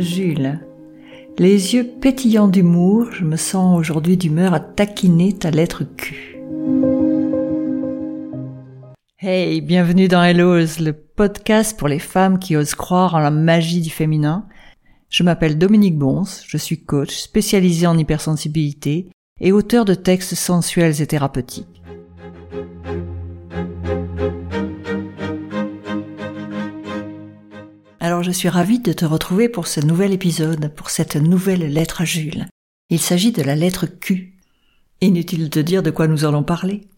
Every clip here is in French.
Jules. Les yeux pétillants d'humour, je me sens aujourd'hui d'humeur à taquiner ta lettre Q. Hey, bienvenue dans Hellos, le podcast pour les femmes qui osent croire en la magie du féminin. Je m'appelle Dominique Bons, je suis coach spécialisé en hypersensibilité et auteur de textes sensuels et thérapeutiques. Alors je suis ravie de te retrouver pour ce nouvel épisode, pour cette nouvelle lettre à Jules. Il s'agit de la lettre Q. Inutile de dire de quoi nous allons parler.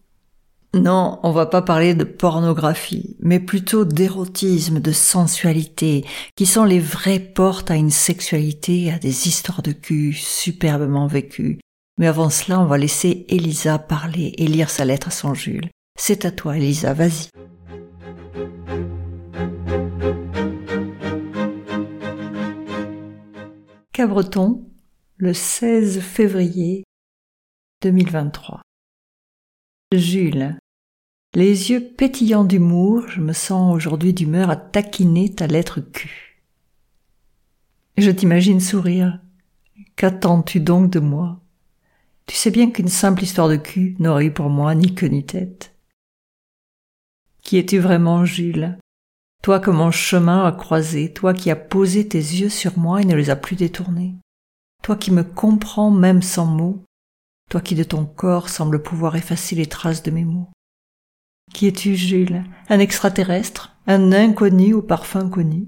Non, on va pas parler de pornographie, mais plutôt d'érotisme, de sensualité, qui sont les vraies portes à une sexualité, à des histoires de cul superbement vécues. Mais avant cela, on va laisser Elisa parler et lire sa lettre à son Jules. C'est à toi, Elisa, vas-y. Cabreton, le 16 février 2023. Jules, les yeux pétillants d'humour, je me sens aujourd'hui d'humeur à taquiner ta lettre Q. Je t'imagine sourire. Qu'attends-tu donc de moi? Tu sais bien qu'une simple histoire de cul n'aurait eu pour moi ni queue ni tête. Qui es-tu vraiment, Jules? Toi que mon chemin a croisé, toi qui as posé tes yeux sur moi et ne les as plus détournés. Toi qui me comprends même sans mots, toi qui de ton corps sembles pouvoir effacer les traces de mes mots. Qui es-tu, Jules? Un extraterrestre? Un inconnu au parfum connu?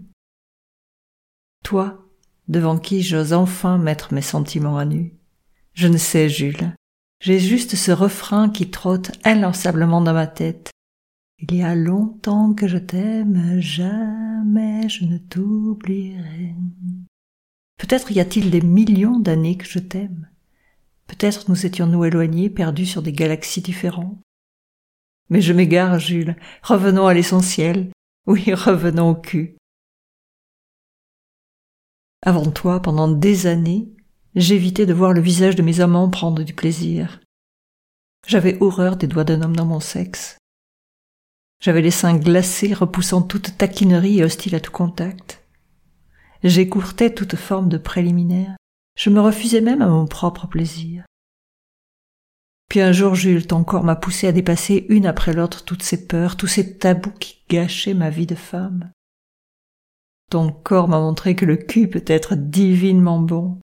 Toi, devant qui j'ose enfin mettre mes sentiments à nu. Je ne sais, Jules. J'ai juste ce refrain qui trotte inlassablement dans ma tête. Il y a longtemps que je t'aime, jamais je ne t'oublierai. Peut-être y a-t-il des millions d'années que je t'aime. Peut-être nous étions-nous éloignés, perdus sur des galaxies différentes. Mais je m'égare, Jules. Revenons à l'essentiel. Oui, revenons au cul. Avant toi, pendant des années, j'évitais de voir le visage de mes amants prendre du plaisir. J'avais horreur des doigts d'un homme dans mon sexe. J'avais les seins glacés, repoussant toute taquinerie et hostile à tout contact. J'écourtais toute forme de préliminaire. Je me refusais même à mon propre plaisir. Puis un jour, Jules, ton corps m'a poussé à dépasser une après l'autre toutes ces peurs, tous ces tabous qui gâchaient ma vie de femme. Ton corps m'a montré que le cul peut être divinement bon.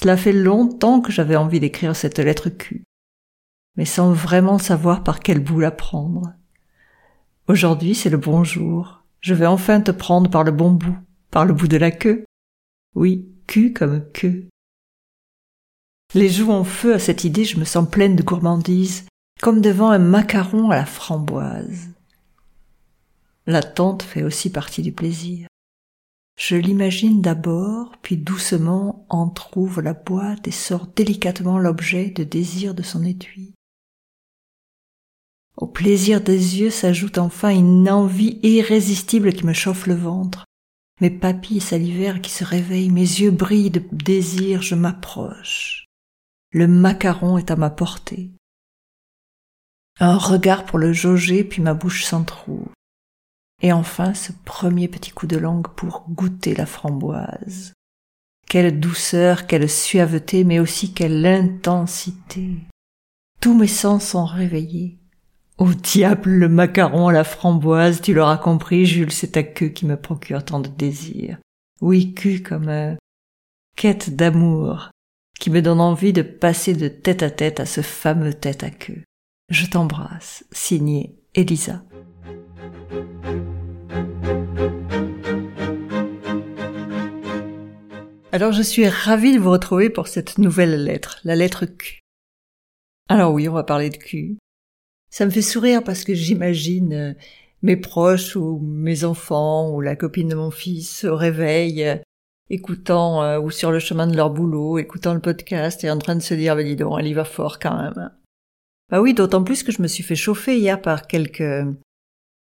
Cela fait longtemps que j'avais envie d'écrire cette lettre cul, mais sans vraiment savoir par quel bout la prendre. Aujourd'hui, c'est le bon jour. Je vais enfin te prendre par le bon bout, par le bout de la queue. Oui, cul comme queue. Les joues en feu à cette idée, je me sens pleine de gourmandise, comme devant un macaron à la framboise. L'attente fait aussi partie du plaisir. Je l'imagine d'abord, puis doucement entr'ouvre la boîte et sort délicatement l'objet de désir de son étui. Au plaisir des yeux s'ajoute enfin une envie irrésistible qui me chauffe le ventre. Mes papilles salivaires qui se réveillent, mes yeux brillent de désir, je m'approche. Le macaron est à ma portée. Un regard pour le jauger, puis ma bouche s'entr'ouvre. Et enfin ce premier petit coup de langue pour goûter la framboise. Quelle douceur, quelle suaveté, mais aussi quelle intensité. Tous mes sens sont réveillés. Au diable, le macaron à la framboise, tu l'auras compris, Jules, c'est ta queue qui me procure tant de désir. Oui, queue comme euh, quête d'amour, qui me donne envie de passer de tête à tête à ce fameux tête à queue. Je t'embrasse, signé Elisa. Alors je suis ravie de vous retrouver pour cette nouvelle lettre, la lettre Q. Alors oui, on va parler de Q. Ça me fait sourire parce que j'imagine euh, mes proches ou mes enfants ou la copine de mon fils au réveil euh, écoutant euh, ou sur le chemin de leur boulot, écoutant le podcast et en train de se dire, bah dis donc, elle y va fort quand même. Bah oui, d'autant plus que je me suis fait chauffer hier par quelques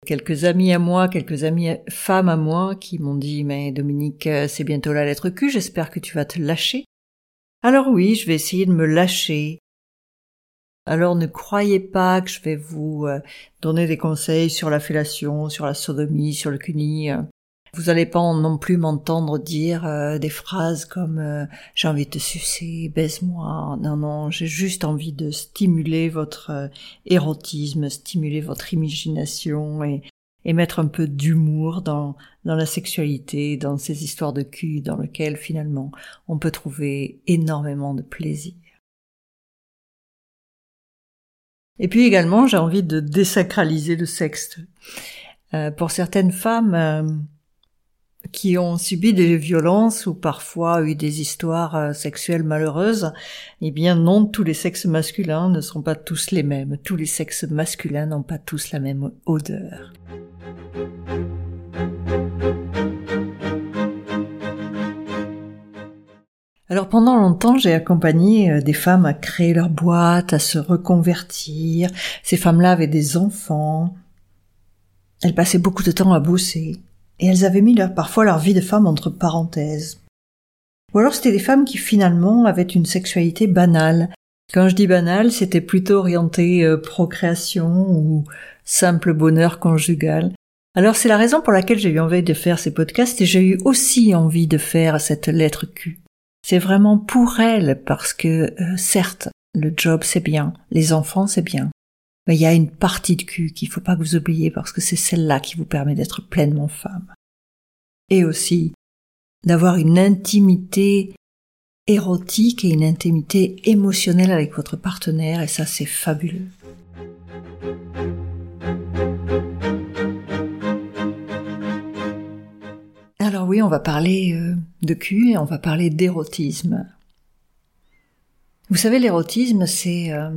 quelques amis à moi, quelques amis femmes à moi qui m'ont dit, mais Dominique, c'est bientôt la lettre Q, j'espère que tu vas te lâcher. Alors oui, je vais essayer de me lâcher. Alors ne croyez pas que je vais vous euh, donner des conseils sur la fellation, sur la sodomie, sur le cuni. Vous n'allez pas non plus m'entendre dire euh, des phrases comme euh, j'ai envie de te sucer, baise-moi. Non, non, j'ai juste envie de stimuler votre euh, érotisme, stimuler votre imagination et, et mettre un peu d'humour dans, dans la sexualité, dans ces histoires de cul dans lesquelles finalement on peut trouver énormément de plaisir. Et puis également, j'ai envie de désacraliser le sexe. Euh, pour certaines femmes euh, qui ont subi des violences ou parfois eu des histoires euh, sexuelles malheureuses, eh bien non, tous les sexes masculins ne sont pas tous les mêmes. Tous les sexes masculins n'ont pas tous la même odeur. Alors pendant longtemps, j'ai accompagné des femmes à créer leur boîte, à se reconvertir. Ces femmes-là avaient des enfants, elles passaient beaucoup de temps à bosser, et elles avaient mis parfois leur vie de femme entre parenthèses. Ou alors c'était des femmes qui finalement avaient une sexualité banale. Quand je dis banale, c'était plutôt orienté euh, procréation ou simple bonheur conjugal. Alors c'est la raison pour laquelle j'ai eu envie de faire ces podcasts et j'ai eu aussi envie de faire cette lettre Q. C'est vraiment pour elles parce que euh, certes, le job c'est bien, les enfants c'est bien, mais il y a une partie de cul qu'il faut pas que vous oubliez parce que c'est celle-là qui vous permet d'être pleinement femme. Et aussi d'avoir une intimité érotique et une intimité émotionnelle avec votre partenaire et ça c'est fabuleux. Alors oui, on va parler euh, de cul et on va parler d'érotisme. Vous savez, l'érotisme, c'est euh,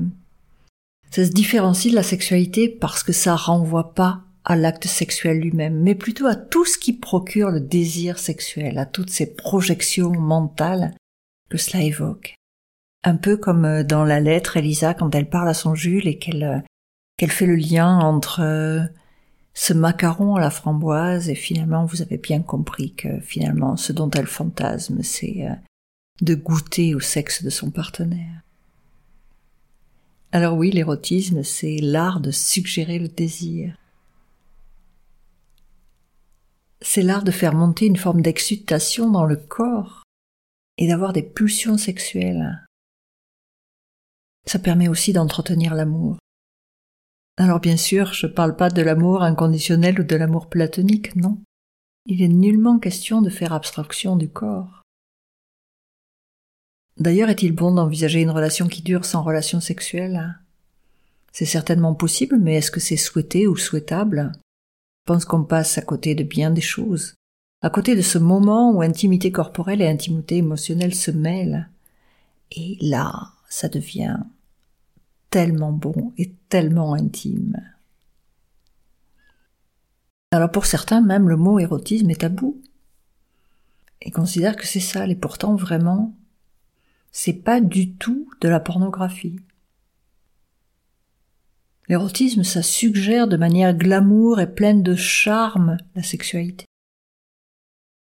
ça se différencie de la sexualité parce que ça renvoie pas à l'acte sexuel lui-même, mais plutôt à tout ce qui procure le désir sexuel, à toutes ces projections mentales que cela évoque. Un peu comme euh, dans la lettre Elisa quand elle parle à son Jules et qu'elle qu'elle fait le lien entre ce macaron à la framboise et finalement vous avez bien compris que finalement ce dont elle fantasme c'est de goûter au sexe de son partenaire. Alors oui, l'érotisme, c'est l'art de suggérer le désir. C'est l'art de faire monter une forme d'excitation dans le corps et d'avoir des pulsions sexuelles. Ça permet aussi d'entretenir l'amour. Alors bien sûr, je ne parle pas de l'amour inconditionnel ou de l'amour platonique, non. Il est nullement question de faire abstraction du corps. D'ailleurs, est-il bon d'envisager une relation qui dure sans relation sexuelle? C'est certainement possible, mais est-ce que c'est souhaité ou souhaitable? Je pense qu'on passe à côté de bien des choses, à côté de ce moment où intimité corporelle et intimité émotionnelle se mêlent. Et là, ça devient tellement bon et tellement intime. Alors pour certains, même le mot érotisme est tabou. Ils considèrent que c'est sale et pourtant vraiment, c'est pas du tout de la pornographie. L'érotisme, ça suggère de manière glamour et pleine de charme la sexualité.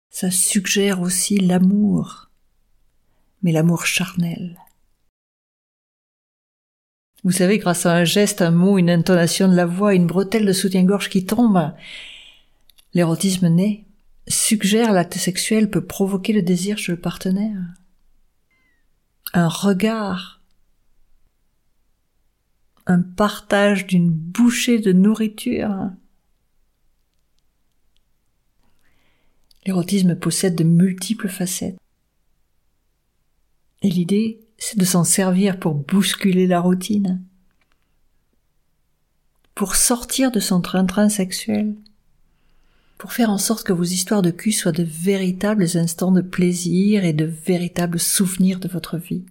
Ça suggère aussi l'amour, mais l'amour charnel. Vous savez, grâce à un geste, un mot, une intonation de la voix, une bretelle de soutien-gorge qui tombe, l'érotisme naît, suggère l'acte sexuel, peut provoquer le désir chez le partenaire un regard, un partage d'une bouchée de nourriture. L'érotisme possède de multiples facettes. Et l'idée, c'est de s'en servir pour bousculer la routine, pour sortir de son train-train sexuel, pour faire en sorte que vos histoires de cul soient de véritables instants de plaisir et de véritables souvenirs de votre vie.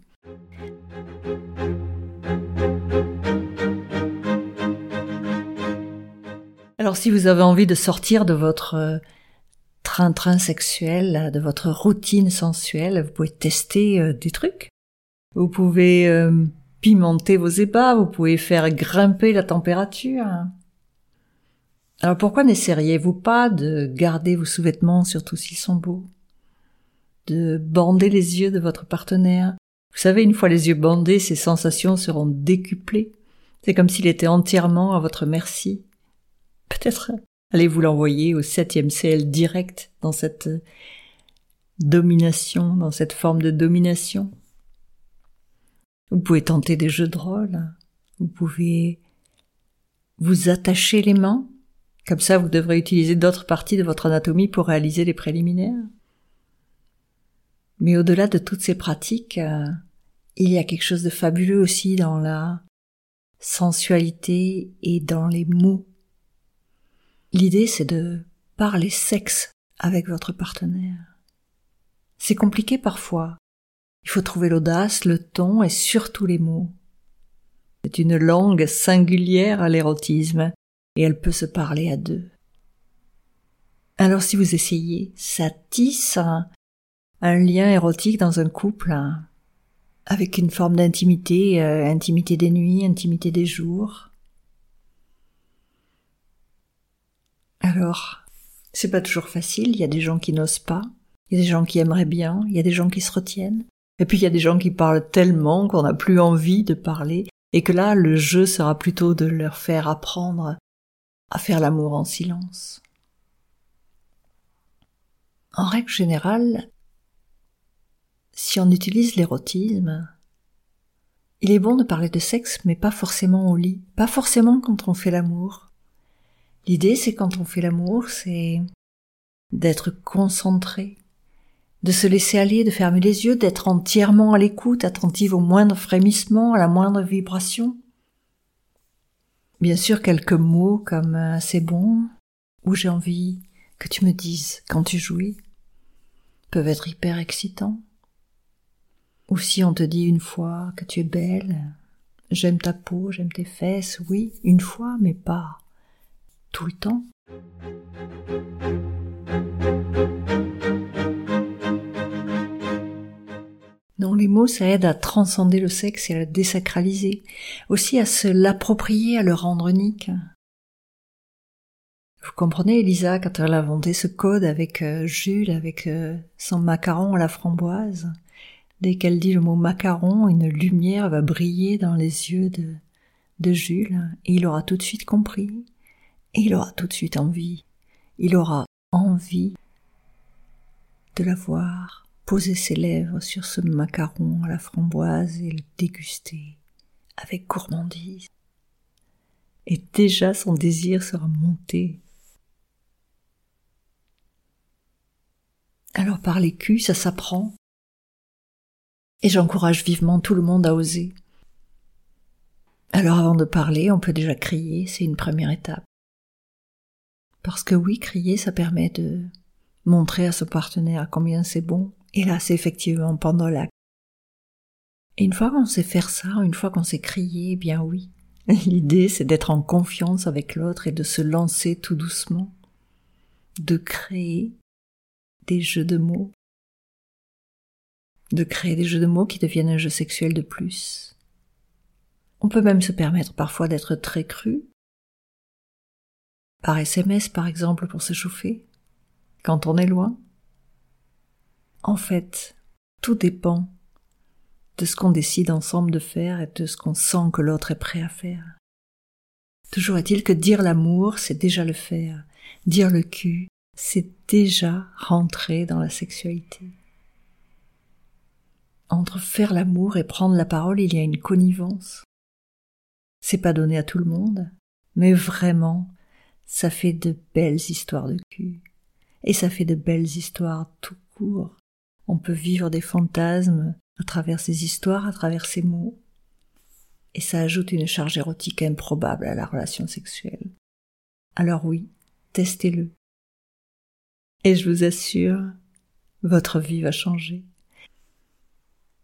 Alors si vous avez envie de sortir de votre euh, train-train sexuel, de votre routine sensuelle, vous pouvez tester euh, des trucs. Vous pouvez euh, pimenter vos ébats, vous pouvez faire grimper la température. Alors pourquoi n'essayeriez-vous pas de garder vos sous-vêtements, surtout s'ils sont beaux? De bander les yeux de votre partenaire? Vous savez, une fois les yeux bandés, ces sensations seront décuplées. C'est comme s'il était entièrement à votre merci. Peut-être Allez vous l'envoyer au septième ciel direct dans cette domination, dans cette forme de domination? Vous pouvez tenter des jeux de rôle. Vous pouvez vous attacher les mains. Comme ça, vous devrez utiliser d'autres parties de votre anatomie pour réaliser les préliminaires. Mais au-delà de toutes ces pratiques, euh, il y a quelque chose de fabuleux aussi dans la sensualité et dans les mots. L'idée, c'est de parler sexe avec votre partenaire. C'est compliqué parfois. Il faut trouver l'audace, le ton et surtout les mots. C'est une langue singulière à l'érotisme et elle peut se parler à deux. Alors si vous essayez, ça tisse un, lien érotique dans un couple avec une forme d'intimité, euh, intimité des nuits, intimité des jours. Alors, c'est pas toujours facile, il y a des gens qui n'osent pas, il y a des gens qui aimeraient bien, il y a des gens qui se retiennent, et puis il y a des gens qui parlent tellement qu'on n'a plus envie de parler, et que là, le jeu sera plutôt de leur faire apprendre à faire l'amour en silence. En règle générale, si on utilise l'érotisme, il est bon de parler de sexe, mais pas forcément au lit, pas forcément quand on fait l'amour. L'idée, c'est quand on fait l'amour, c'est d'être concentré, de se laisser aller, de fermer les yeux, d'être entièrement à l'écoute, attentive au moindre frémissement, à la moindre vibration. Bien sûr, quelques mots comme euh, c'est bon, ou j'ai envie que tu me dises quand tu jouis, peuvent être hyper excitants. Ou si on te dit une fois que tu es belle, j'aime ta peau, j'aime tes fesses, oui, une fois, mais pas tout le temps. Non, les mots, ça aide à transcender le sexe et à le désacraliser, aussi à se l'approprier, à le rendre unique. Vous comprenez, Elisa, quand elle a inventé ce code avec euh, Jules, avec euh, son macaron à la framboise, dès qu'elle dit le mot macaron, une lumière va briller dans les yeux de, de Jules, et il aura tout de suite compris, et il aura tout de suite envie, il aura envie de la voir, poser ses lèvres sur ce macaron à la framboise et le déguster avec gourmandise. Et déjà son désir sera monté. Alors par les ça s'apprend. Et j'encourage vivement tout le monde à oser. Alors avant de parler, on peut déjà crier, c'est une première étape. Parce que oui, crier, ça permet de montrer à ce partenaire combien c'est bon et là, c'est effectivement pendant l'acte. Et une fois qu'on sait faire ça, une fois qu'on sait crier, eh bien oui. L'idée, c'est d'être en confiance avec l'autre et de se lancer tout doucement, de créer des jeux de mots, de créer des jeux de mots qui deviennent un jeu sexuel de plus. On peut même se permettre parfois d'être très cru, par SMS par exemple pour se chauffer, quand on est loin, en fait, tout dépend de ce qu'on décide ensemble de faire et de ce qu'on sent que l'autre est prêt à faire. Toujours est-il que dire l'amour, c'est déjà le faire. Dire le cul, c'est déjà rentrer dans la sexualité. Entre faire l'amour et prendre la parole, il y a une connivence. C'est pas donné à tout le monde, mais vraiment, ça fait de belles histoires de cul. Et ça fait de belles histoires tout court. On peut vivre des fantasmes à travers ces histoires, à travers ces mots. Et ça ajoute une charge érotique improbable à la relation sexuelle. Alors oui, testez-le. Et je vous assure, votre vie va changer.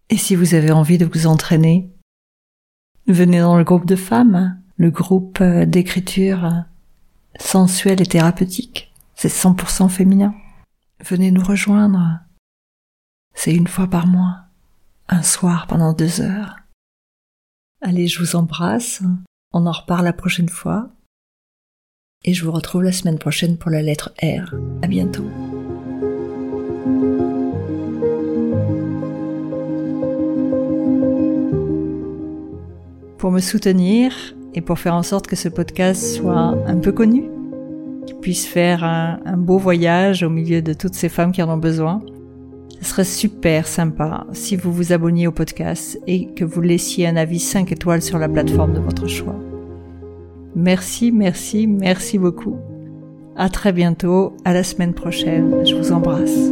Et si vous avez envie de vous entraîner, venez dans le groupe de femmes, le groupe d'écriture sensuelle et thérapeutique. C'est 100% féminin. Venez nous rejoindre. C'est une fois par mois, un soir pendant deux heures. Allez, je vous embrasse, on en reparle la prochaine fois, et je vous retrouve la semaine prochaine pour la lettre R. À bientôt. Pour me soutenir et pour faire en sorte que ce podcast soit un peu connu, qui puisse faire un beau voyage au milieu de toutes ces femmes qui en ont besoin. Ce serait super sympa si vous vous abonniez au podcast et que vous laissiez un avis 5 étoiles sur la plateforme de votre choix. Merci, merci, merci beaucoup. À très bientôt, à la semaine prochaine. Je vous embrasse.